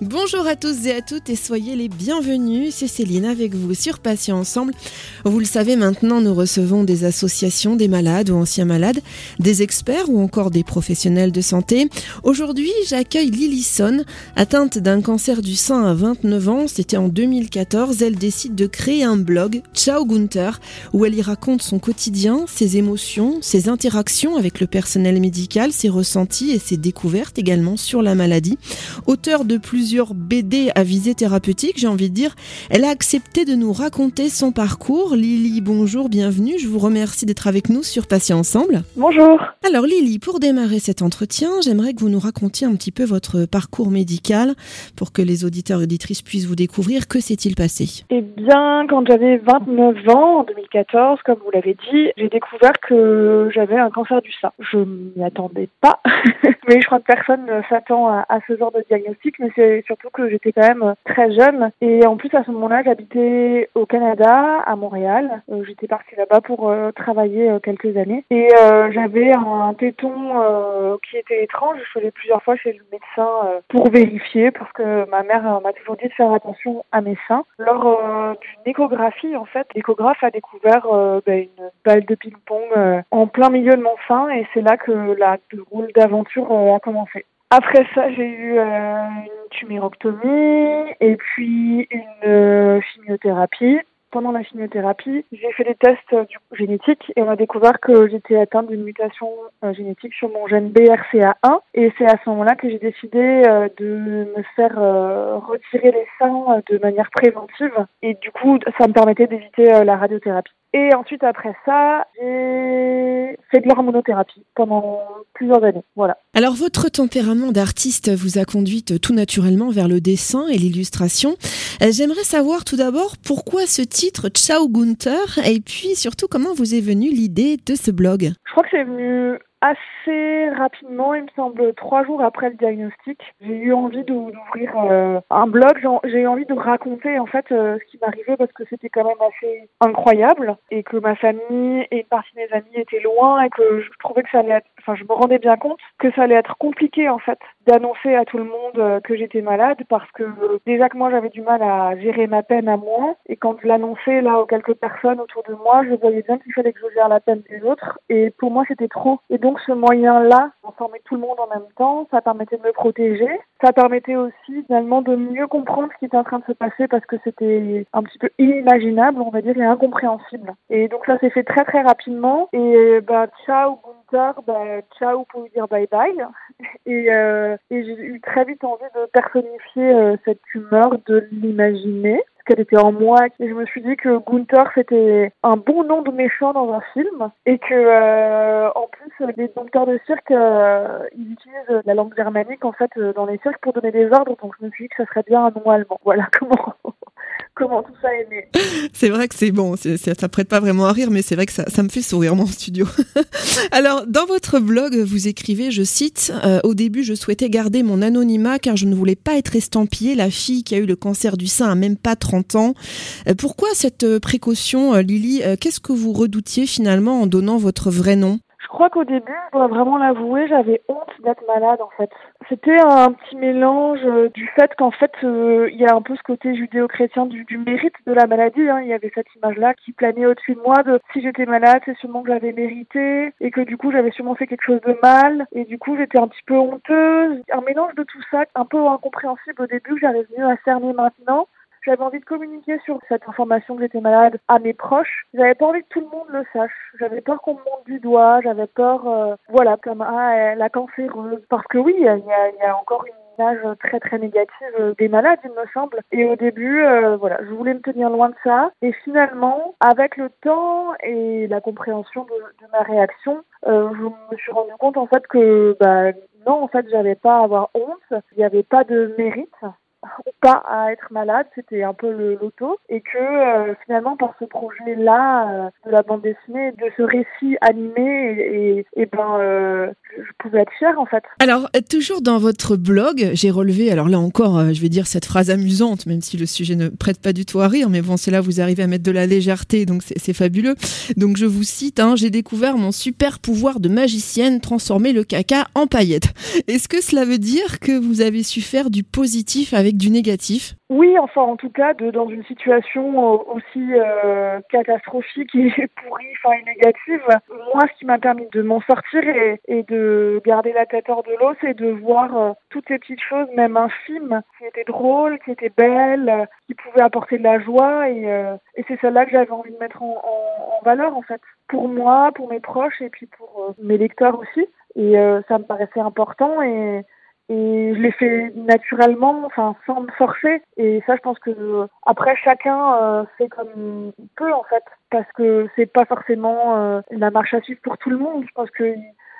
Bonjour à tous et à toutes et soyez les bienvenus. C'est Céline avec vous sur Patients Ensemble. Vous le savez maintenant, nous recevons des associations, des malades ou anciens malades, des experts ou encore des professionnels de santé. Aujourd'hui, j'accueille Lillison, atteinte d'un cancer du sein à 29 ans. C'était en 2014. Elle décide de créer un blog, Ciao Gunther, où elle y raconte son quotidien, ses émotions, ses interactions avec le personnel médical, ses ressentis et ses découvertes également sur la maladie. Auteur de plusieurs BD à visée thérapeutique, j'ai envie de dire. Elle a accepté de nous raconter son parcours. Lily, bonjour, bienvenue. Je vous remercie d'être avec nous sur Patients Ensemble. Bonjour. Alors Lily, pour démarrer cet entretien, j'aimerais que vous nous racontiez un petit peu votre parcours médical pour que les auditeurs et auditrices puissent vous découvrir. Que s'est-il passé? Eh bien, quand j'avais 29 ans, en 2014, comme vous l'avez dit, j'ai découvert que j'avais un cancer du sein. Je m'y attendais pas, mais je crois que personne ne s'attend à, à ce genre de diagnostic, mais c'est surtout que j'étais quand même très jeune. Et en plus, à ce moment-là, j'habitais au Canada, à Montréal. Euh, j'étais partie là-bas pour euh, travailler euh, quelques années. Et j'avais un téton qui était étrange. Je suis allée plusieurs fois chez le médecin pour vérifier, parce que ma mère m'a toujours dit de faire attention à mes seins. Lors d'une échographie, en fait, l'échographe a découvert ben, une balle de ping-pong en plein milieu de mon sein. Et c'est là que la drôle d'aventure a commencé. Après ça, j'ai eu euh, une tuméroctomie et puis une euh, chimiothérapie. Pendant la chimiothérapie, j'ai fait des tests euh, génétiques et on a découvert que j'étais atteinte d'une mutation génétique sur mon gène BRCA1. Et c'est à ce moment-là que j'ai décidé de me faire retirer les seins de manière préventive. Et du coup, ça me permettait d'éviter la radiothérapie. Et ensuite, après ça, j'ai fait de l'hormonothérapie pendant plusieurs années. Voilà. Alors, votre tempérament d'artiste vous a conduite tout naturellement vers le dessin et l'illustration. Euh, j'aimerais savoir tout d'abord pourquoi ce titre, Ciao Gunther, et puis surtout comment vous est venue l'idée de ce blog? Je crois que c'est venu assez rapidement, il me semble trois jours après le diagnostic, j'ai eu envie d'ouvrir euh, un blog. J'ai eu envie de raconter en fait euh, ce qui m'arrivait parce que c'était quand même assez incroyable et que ma famille et une partie de mes amis étaient loin et que je trouvais que ça allait être, enfin je me rendais bien compte que ça allait être compliqué en fait d'annoncer à tout le monde euh, que j'étais malade parce que déjà que moi j'avais du mal à gérer ma peine à moi et quand je l'annonçais là aux quelques personnes autour de moi, je voyais bien qu'il fallait que je gère la peine des autres et pour moi c'était trop. Et donc ce moyen-là, formait tout le monde en même temps, ça permettait de me protéger. Ça permettait aussi finalement de mieux comprendre ce qui était en train de se passer parce que c'était un petit peu inimaginable, on va dire, et incompréhensible. Et donc ça s'est fait très très rapidement. Et bah ciao Gunther, bah ciao pour dire bye bye. Et, euh, et j'ai eu très vite envie de personnifier euh, cette humeur, de l'imaginer qu'elle était en moi. Et je me suis dit que Gunther, c'était un bon nom de méchant dans un film. Et que, euh, en plus, les docteurs de cirque, ils utilisent la langue germanique, en fait, dans les cirques pour donner des ordres. Donc je me suis dit que ça serait bien un nom allemand. Voilà comment comment tout ça est né. C'est vrai que c'est bon, ça prête pas vraiment à rire, mais c'est vrai que ça, ça, me fait sourire mon studio. Alors, dans votre blog, vous écrivez, je cite, euh, Au début, je souhaitais garder mon anonymat car je ne voulais pas être estampillée la fille qui a eu le cancer du sein à même pas 30 ans. Euh, pourquoi cette euh, précaution, Lily Qu'est-ce que vous redoutiez finalement en donnant votre vrai nom? Je crois qu'au début, je dois vraiment l'avouer, j'avais honte d'être malade en fait. C'était un petit mélange euh, du fait qu'en fait, euh, il y a un peu ce côté judéo-chrétien du, du, mérite de la maladie. Hein. Il y avait cette image-là qui planait au-dessus de moi de si j'étais malade, c'est sûrement que j'avais mérité et que du coup, j'avais sûrement fait quelque chose de mal et du coup, j'étais un petit peu honteuse. Un mélange de tout ça, un peu incompréhensible au début, que j'arrive mieux à cerner maintenant. J'avais envie de communiquer sur cette information que j'étais malade à mes proches. J'avais pas envie que tout le monde le sache. J'avais peur qu'on me monte du doigt. J'avais peur, euh, voilà, comme ah, la cancéreuse. Parce que oui, il y a, encore une image très très négative des malades, il me semble. Et au début, euh, voilà, je voulais me tenir loin de ça. Et finalement, avec le temps et la compréhension de, de ma réaction, euh, je me suis rendu compte en fait que bah, non, en fait, j'avais pas à avoir honte. Il n'y avait pas de mérite pas à être malade, c'était un peu le loto, et que euh, finalement par ce projet-là euh, de la bande dessinée, de ce récit animé, et, et, ben euh, je pouvais être fière en fait. Alors toujours dans votre blog, j'ai relevé, alors là encore, je vais dire cette phrase amusante, même si le sujet ne prête pas du tout à rire, mais bon, c'est là vous arrivez à mettre de la légèreté, donc c'est fabuleux. Donc je vous cite, hein, j'ai découvert mon super pouvoir de magicienne, transformer le caca en paillettes. Est-ce que cela veut dire que vous avez su faire du positif avec du négatif Oui, enfin en tout cas, dans une situation euh, aussi euh, catastrophique et pourrie, enfin et négative, moi ce qui m'a permis de m'en sortir et, de garder la tête hors de l'eau, c'est de voir euh, toutes ces petites choses, même infimes, qui étaient drôles, qui étaient belles, qui pouvaient apporter de la joie et, c'est celle-là que j'avais envie de mettre en, en, valeur en fait, pour moi, pour mes proches et puis pour mes lecteurs aussi. Et ça me paraissait important et et je l'ai fait naturellement, enfin sans me forcer. Et ça, je pense que après chacun euh, fait comme il peut en fait, parce que c'est pas forcément euh, la marche à suivre pour tout le monde. Je pense que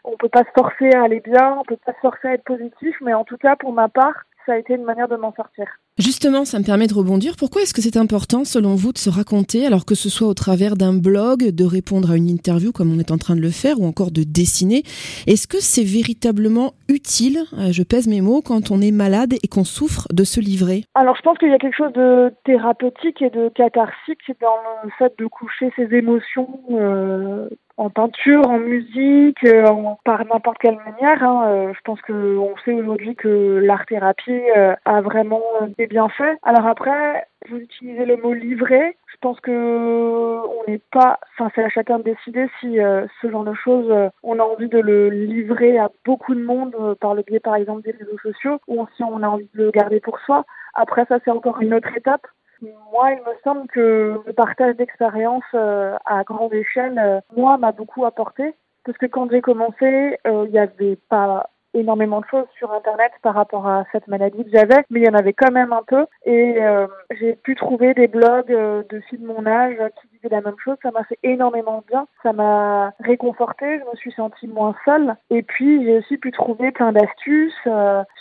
on peut pas se forcer à aller bien, on peut pas se forcer à être positif, mais en tout cas pour ma part, ça a été une manière de m'en sortir. Justement, ça me permet de rebondir. Pourquoi est-ce que c'est important, selon vous, de se raconter, alors que ce soit au travers d'un blog, de répondre à une interview comme on est en train de le faire, ou encore de dessiner? Est-ce que c'est véritablement utile, euh, je pèse mes mots, quand on est malade et qu'on souffre de se livrer? Alors, je pense qu'il y a quelque chose de thérapeutique et de catharsique dans le fait de coucher ses émotions euh, en peinture, en musique, euh, par n'importe quelle manière. Hein. Je pense que on sait aujourd'hui que l'art-thérapie a vraiment des bienfaits. Alors après, vous utilisez le mot livrer. Je pense que on n'est pas, enfin c'est à chacun de décider si ce genre de choses, on a envie de le livrer à beaucoup de monde par le biais par exemple des réseaux sociaux, ou si on a envie de le garder pour soi. Après ça c'est encore une autre étape. Moi, il me semble que le partage d'expériences euh, à grande échelle, euh, moi, m'a beaucoup apporté. Parce que quand j'ai commencé, euh, il n'y avait pas énormément de choses sur Internet par rapport à cette maladie que j'avais, mais il y en avait quand même un peu. Et j'ai pu trouver des blogs de filles de mon âge qui disaient la même chose. Ça m'a fait énormément bien. Ça m'a réconforté. Je me suis sentie moins seule. Et puis, j'ai aussi pu trouver plein d'astuces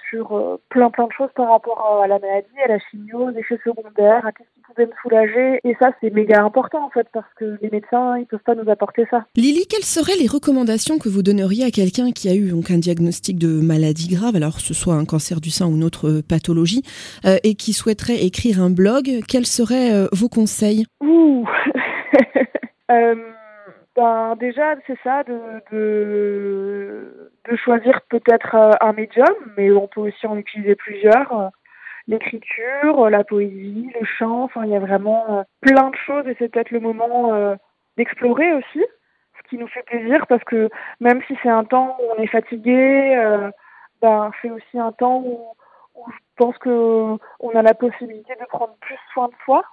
sur euh, plein plein de choses par rapport à la maladie, à la chimio, aux effets secondaires, à qu'est-ce qui pouvait me soulager. Et ça, c'est méga important en fait parce que les médecins, ils peuvent pas nous apporter ça. Lily, quelles seraient les recommandations que vous donneriez à quelqu'un qui a eu donc un diagnostic de maladie grave, alors ce soit un cancer du sein ou une autre pathologie, euh, et qui souhaiterait écrire un blog Quels seraient euh, vos conseils? Ouh euh, ben, déjà, c'est ça, de, de, de choisir peut-être euh, un médium, mais on peut aussi en utiliser plusieurs. Euh, l'écriture, euh, la poésie, le chant, enfin, il y a vraiment plein de choses et c'est peut-être le moment d'explorer aussi, ce qui nous fait plaisir parce que même si c'est un temps où on est fatigué, ben, c'est aussi un temps où, où je pense que on a la possibilité de prendre plus soin de soi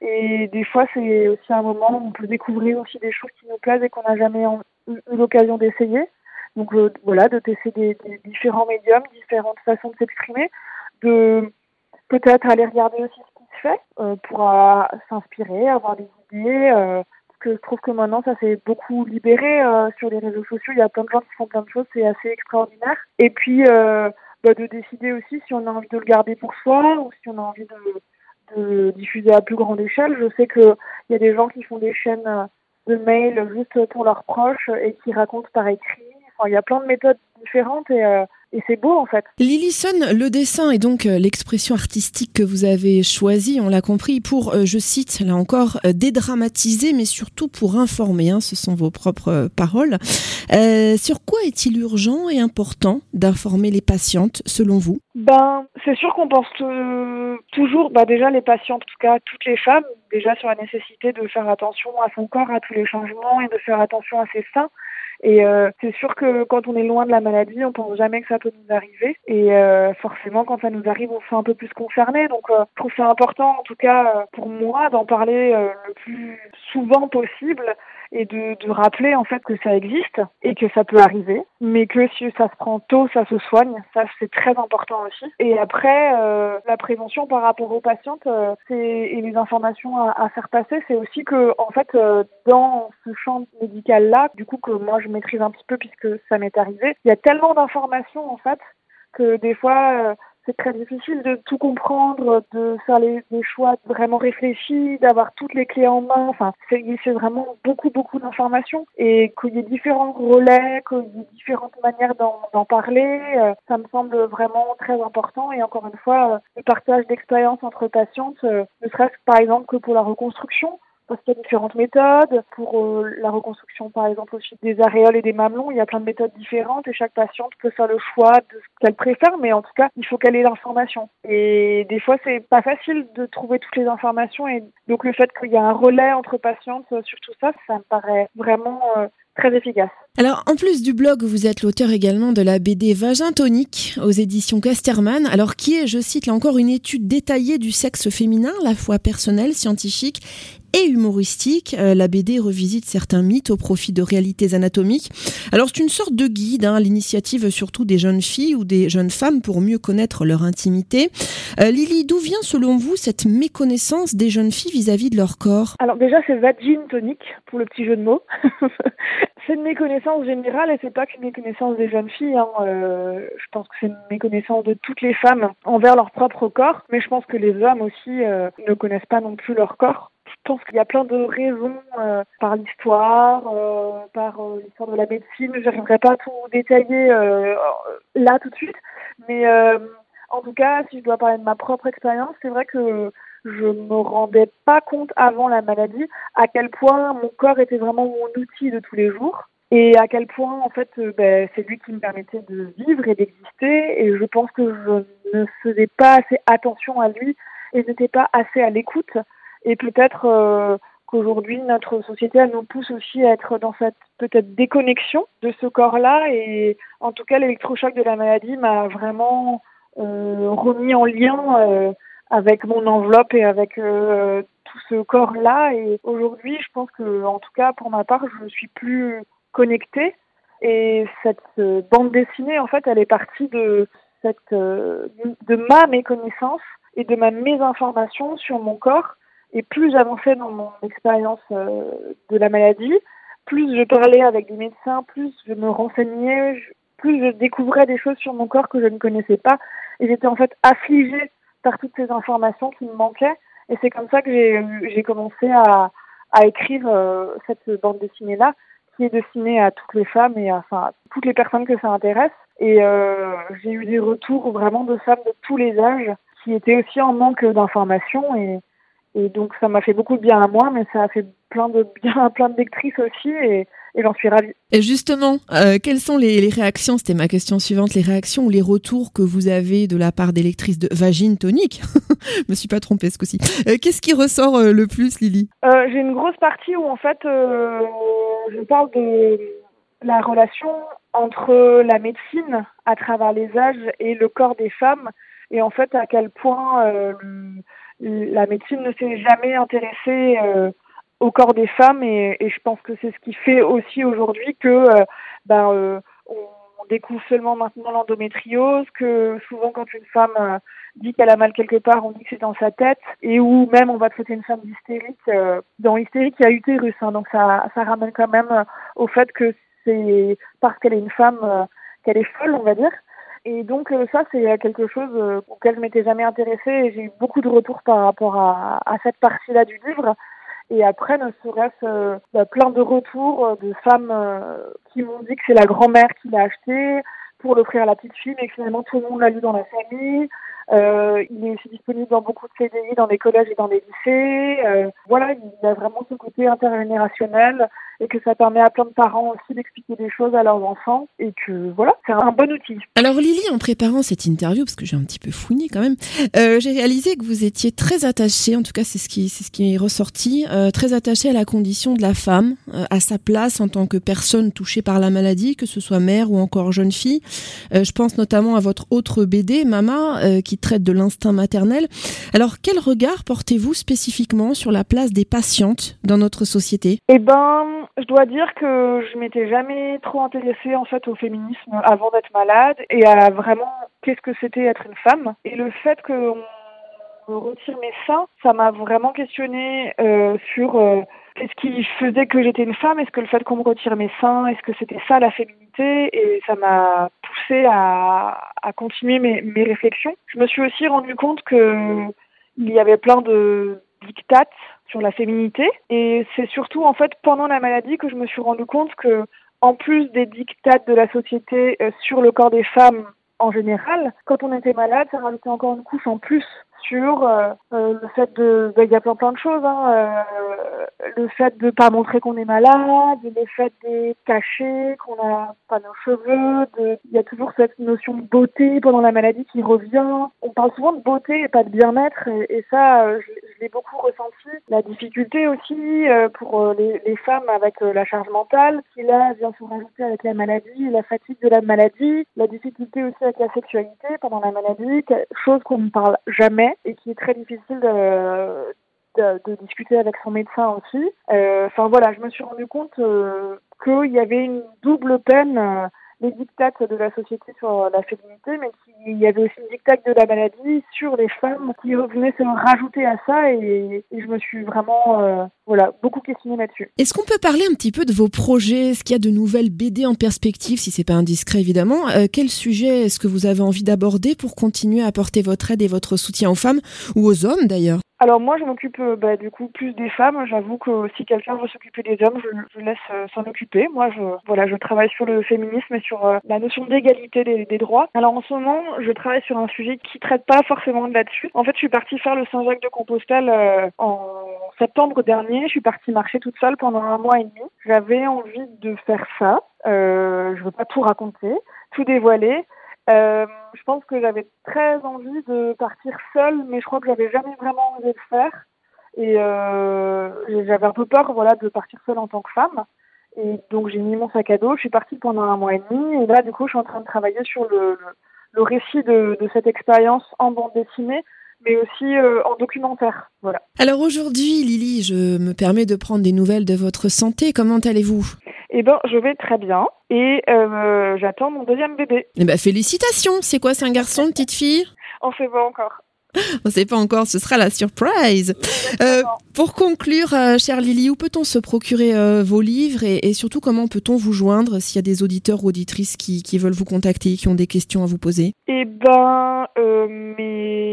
et des fois, c'est aussi un moment où on peut découvrir aussi des choses qui nous plaisent et qu'on n'a jamais eu l'occasion d'essayer. Donc euh, voilà, de tester des, différents médiums, différentes façons de s'exprimer, de peut-être aller regarder aussi ce qui se fait euh, pour euh, s'inspirer, avoir des idées. parce que je trouve que maintenant, ça s'est beaucoup libéré sur les réseaux sociaux. Il y a plein de gens qui font plein de choses, c'est assez extraordinaire. Et puis, bah, de décider aussi si on a envie de le garder pour soi ou si on a envie de diffuser à plus grande échelle. Je sais qu'il y a des gens qui font des chaînes de mails juste pour leurs proches et qui racontent par écrit. Il y a plein de méthodes différentes et euh, et c'est beau en fait. Lillison, le dessin est donc euh, l'expression artistique que vous avez choisie, on l'a compris, pour, euh, je cite là encore, dédramatiser, mais surtout pour informer. Hein, ce sont vos propres paroles. Euh, sur quoi est-il urgent et important d'informer les patientes, selon vous? Ben, c'est sûr qu'on pense toujours, bah déjà les patientes, en tout cas toutes les femmes, déjà sur la nécessité de faire attention à son corps, à tous les changements et de faire attention à ses seins. Et euh, c'est sûr que quand on est loin de la maladie, on pense jamais que ça peut nous arriver. Et euh, forcément, quand ça nous arrive, on se sent un peu plus concerné. Donc, euh, je trouve ça important, en tout cas pour moi, d'en parler le plus souvent possible et de, de, rappeler en fait que ça existe et que ça peut arriver, mais que si ça se prend tôt, ça se soigne. Ça, c'est très important aussi. Et après, euh, la prévention par rapport aux patientes euh, et les informations à, à faire passer, c'est aussi que en fait, euh, dans ce champ médical-là, du coup que moi je maîtrise un petit peu puisque ça m'est arrivé, il y a tellement d'informations en fait que des fois c'est très difficile de tout comprendre, de faire les, choix vraiment réfléchis, d'avoir toutes les clés en main. Enfin, c'est vraiment beaucoup, beaucoup d'informations et qu'il y ait différents relais, qu'il y ait différentes manières d'en parler, euh, ça me semble vraiment très important. Et encore une fois, euh, le partage d'expériences entre patientes, euh, ne serait-ce par exemple que pour la reconstruction parce qu'il y a différentes méthodes. Pour euh, la reconstruction, par exemple, aussi des aréoles et des mamelons, il y a plein de méthodes différentes et chaque patiente peut faire le choix de ce qu'elle préfère, mais en tout cas, il faut qu'elle ait l'information. Et des fois, c'est pas facile de trouver toutes les informations et donc le fait qu'il y a un relais entre patientes sur tout ça, ça me paraît vraiment euh, très efficace. Alors, en plus du blog, vous êtes l'auteur également de la BD Vagin tonique aux éditions Casterman. Alors, qui est, je cite là encore, une étude détaillée du sexe féminin, la fois personnelle, scientifique et humoristique. Euh, la BD revisite certains mythes au profit de réalités anatomiques. Alors c'est une sorte de guide hein, l'initiative surtout des jeunes filles ou des jeunes femmes pour mieux connaître leur intimité. Euh, Lily, d'où vient selon vous cette méconnaissance des jeunes filles vis-à-vis de leur corps? Alors déjà c'est vagine tonique pour le petit jeu de mots. c'est une méconnaissance générale et c'est pas qu'une méconnaissance des jeunes filles. Hein. Euh, je pense que c'est une méconnaissance de toutes les femmes envers leur propre corps, mais je pense que les hommes aussi ne connaissent pas non plus leur corps. Je pense qu'il y a plein de raisons euh, par l'histoire, euh, par euh, l'histoire de la médecine. Je n'arriverai pas tout détailler là tout de suite, mais en tout cas, si je dois parler de ma propre expérience, c'est vrai que je me rendais pas compte avant la maladie à quel point mon corps était vraiment mon outil de tous les jours et à quel point en fait ben, c'est lui qui me permettait de vivre et d'exister et je pense que je ne faisais pas assez attention à lui et n'étais pas assez à l'écoute et peut-être euh, qu'aujourd'hui notre société elle nous pousse aussi à être dans cette peut-être déconnexion de ce corps-là. Et en tout cas l'électrochoc de la maladie m'a vraiment euh, remis en lien euh, avec mon enveloppe et avec euh, tout ce corps-là. Et aujourd'hui je pense que en tout cas pour ma part je suis plus connectée. Et cette bande dessinée en fait elle est partie de cette de ma méconnaissance et de ma mésinformation sur mon corps et plus j'avançais dans mon expérience euh, de la maladie, plus je parlais avec des médecins, plus je me renseignais, plus je découvrais des choses sur mon corps que je ne connaissais pas. Et j'étais en fait affligée par toutes ces informations qui me manquaient. Et c'est comme ça que j'ai commencé à, à écrire euh, cette bande dessinée-là, qui est destinée à toutes les femmes et à, enfin, toutes les personnes que ça intéresse. Et euh, j'ai eu des retours vraiment de femmes de tous les âges qui étaient aussi en manque d'informations. Et, et donc ça m'a fait beaucoup de bien à moi, mais ça a fait plein de bien à plein de lectrices aussi, et, et j'en suis ravie. Et justement, euh, quelles sont les, les réactions C'était ma question suivante. Les réactions ou les retours que vous avez de la part des lectrices de Vagine Tonique? Je me suis pas trompée ce coup-ci. Euh, Qu'est-ce qui ressort euh, le plus, Lily? J'ai une grosse partie où en fait je parle de la relation entre la médecine à travers les âges et le corps des femmes, et en fait à quel point la médecine ne s'est jamais intéressée euh, au corps des femmes et, et je pense que c'est ce qui fait aussi aujourd'hui que euh, ben, euh, on découvre seulement maintenant l'endométriose, que souvent quand une femme euh, dit qu'elle a mal quelque part, on dit que c'est dans sa tête, et où même on va traiter une femme d'hystérique. Euh, dans hystérique, il y a utérus, hein, donc ça, ça ramène quand même au fait que c'est parce qu'elle est une femme qu'elle est folle, on va dire. Et donc euh, ça, c'est quelque chose euh, auquel je m'étais jamais intéressée et j'ai eu beaucoup de retours par rapport à, à cette partie-là du livre. Et après, ne serait-ce euh, bah, plein de retours de femmes qui m'ont dit que c'est la grand-mère qui l'a acheté pour l'offrir à la petite fille, mais finalement tout le monde l'a lu dans la famille. Euh, il est aussi disponible dans beaucoup de CDI, dans des collèges et dans des lycées. Euh, voilà, il a vraiment ce côté intergénérationnel et que ça permet à plein de parents aussi d'expliquer des choses à leurs enfants et que voilà, c'est un bon outil. Alors Lily, en préparant cette interview, parce que j'ai un petit peu fouiné quand même, euh, j'ai réalisé que vous étiez très attachée, en tout cas c'est ce qui c'est ce qui est ressorti, euh, très attachée à la condition de la femme, euh, à sa place en tant que personne touchée par la maladie, que ce soit mère ou encore jeune fille. Euh, je pense notamment à votre autre BD, Mama, qui traite de l'instinct maternel. Alors quel regard portez-vous spécifiquement sur la place des patientes dans notre société? Eh ben, je dois dire que je m'étais jamais trop intéressée en fait au féminisme avant d'être malade et à vraiment qu'est-ce que c'était être une femme. Et le fait qu'on retire mes seins, ça m'a vraiment questionné euh, sur euh, qu'est-ce qui faisait que j'étais une femme. Est-ce que le fait qu'on me retire mes seins, est-ce que c'était ça la féminité Et ça m'a poussé poussé à, continuer mes, mes réflexions. Je me suis aussi rendu compte que il y avait plein de dictates sur la féminité et c'est surtout en fait pendant la maladie que je me suis rendu compte que en plus des dictates de la société euh, sur le corps des femmes en général, quand on était malade, ça rajoutait encore une couche en plus sur euh, euh, le fait de, ben, il y a plein plein de choses, hein, euh, le fait de pas montrer qu'on est malade, le fait de cacher qu'on a pas nos cheveux, il y a toujours cette notion de beauté pendant la maladie qui revient. On parle souvent de beauté et pas de bien-être, et, ça, je l'ai beaucoup ressenti. La difficulté aussi euh, pour euh, les, les femmes avec euh, la charge mentale, qui là vient se rajouter avec la maladie, la fatigue de la maladie, la difficulté aussi avec la sexualité pendant la maladie, chose qu'on ne parle jamais et qui est très difficile de, discuter avec son médecin aussi. Enfin voilà, je me suis rendu compte euh, qu'il y avait une double peine, les dictates de la société sur la féminité, mais qu'il y avait aussi une dictate de la maladie sur les femmes qui venaient se rajouter à ça et, et je me suis vraiment euh, voilà beaucoup questionnée là-dessus. Est-ce qu'on peut parler un petit peu de vos projets? Est-ce qu'il y a de nouvelles BD en perspective, si c'est pas indiscret évidemment? Euh, Quel sujet est-ce que vous avez envie d'aborder pour continuer à apporter votre aide et votre soutien aux femmes ou aux hommes d'ailleurs? Alors moi, je m'occupe euh, bah, du coup plus des femmes. J'avoue que si quelqu'un veut s'occuper des hommes, je, je laisse euh, s'en occuper. Moi, je voilà, je travaille sur le féminisme et sur euh, la notion d'égalité des, des droits. Alors en ce moment, je travaille sur un sujet qui traite pas forcément de là-dessus. En fait, je suis partie faire le Saint-Jacques de Compostelle euh, en septembre dernier. Je suis partie marcher toute seule pendant un mois et demi. J'avais envie de faire ça. Euh, je veux pas tout raconter, tout dévoiler. Euh, je pense que j'avais très envie de partir seule, mais je crois que j'avais jamais vraiment osé le faire. Et euh, j'avais un peu peur, voilà, de partir seule en tant que femme. Et donc j'ai mis mon sac à dos. Je suis partie pendant un mois et demi. Et là, du coup, je suis en train de travailler sur le, récit de, de cette expérience en bande dessinée, mais aussi euh, en documentaire. Voilà. Alors aujourd'hui, Lily, je me permets de prendre des nouvelles de votre santé. Comment allez-vous? Eh ben, je vais très bien. Et euh, j'attends mon deuxième bébé. Eh ben félicitations. C'est quoi, c'est un garçon, une petite fille? On sait pas encore. On ne sait pas encore, ce sera la surprise. Euh, pour conclure, euh, chère Lily, où peut-on se procurer euh, vos livres et, et surtout comment peut-on vous joindre s'il y a des auditeurs ou auditrices qui, qui veulent vous contacter, qui ont des questions à vous poser? Eh ben, mes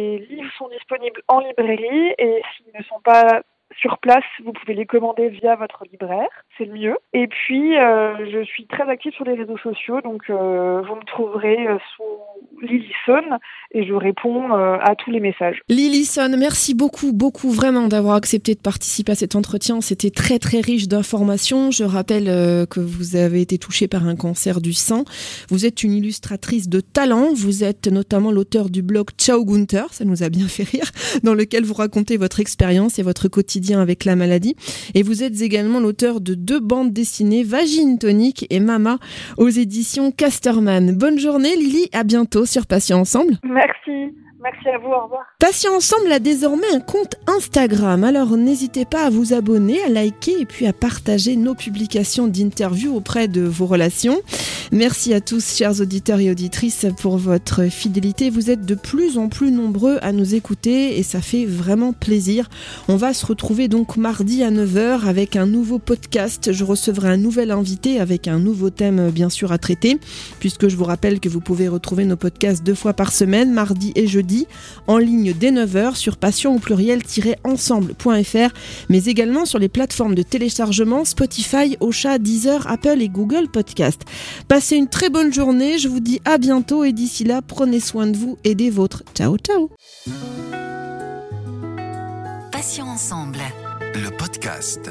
sont disponibles en librairie et s'ils ne sont pas sur place, vous pouvez les commander via votre libraire, c'est le mieux. Et puis, euh, je suis très active sur les réseaux sociaux, donc euh, vous me trouverez euh, sous Lillison et je réponds à tous les messages. Lillison, merci beaucoup, beaucoup vraiment d'avoir accepté de participer à cet entretien. C'était très très riche d'informations. Je rappelle que vous avez été touchée par un cancer du sein. Vous êtes une illustratrice de talent. Vous êtes notamment l'auteur du blog Ciao Gunther, ça nous a bien fait rire, dans lequel vous racontez votre expérience et votre quotidien avec la maladie. Et vous êtes également l'auteur de deux bandes dessinées, Vagine Tonique et Mama, aux éditions Casterman. Bonne journée Lily, à bientôt sur Patient Ensemble. Merci, merci à vous, au revoir. Patient Ensemble a désormais un compte Instagram, alors n'hésitez pas à vous abonner, à liker et puis à partager nos publications d'interviews auprès de vos relations. Merci à tous, chers auditeurs et auditrices, pour votre fidélité. Vous êtes de plus en plus nombreux à nous écouter et ça fait vraiment plaisir. On va se retrouver donc mardi à 9h avec un nouveau podcast. Je recevrai un nouvel invité avec un nouveau thème bien sûr à traiter, puisque je vous rappelle que vous pouvez retrouver nos podcasts deux fois par semaine, mardi et jeudi, en ligne dès 9h sur passion au pluriel-ensemble.fr, mais également sur les plateformes de téléchargement Spotify, Ocha, Deezer, Apple et Google Podcast. Passez une très bonne journée, je vous dis à bientôt et d'ici là, prenez soin de vous et des vôtres. Ciao ciao Passions ensemble. Le podcast.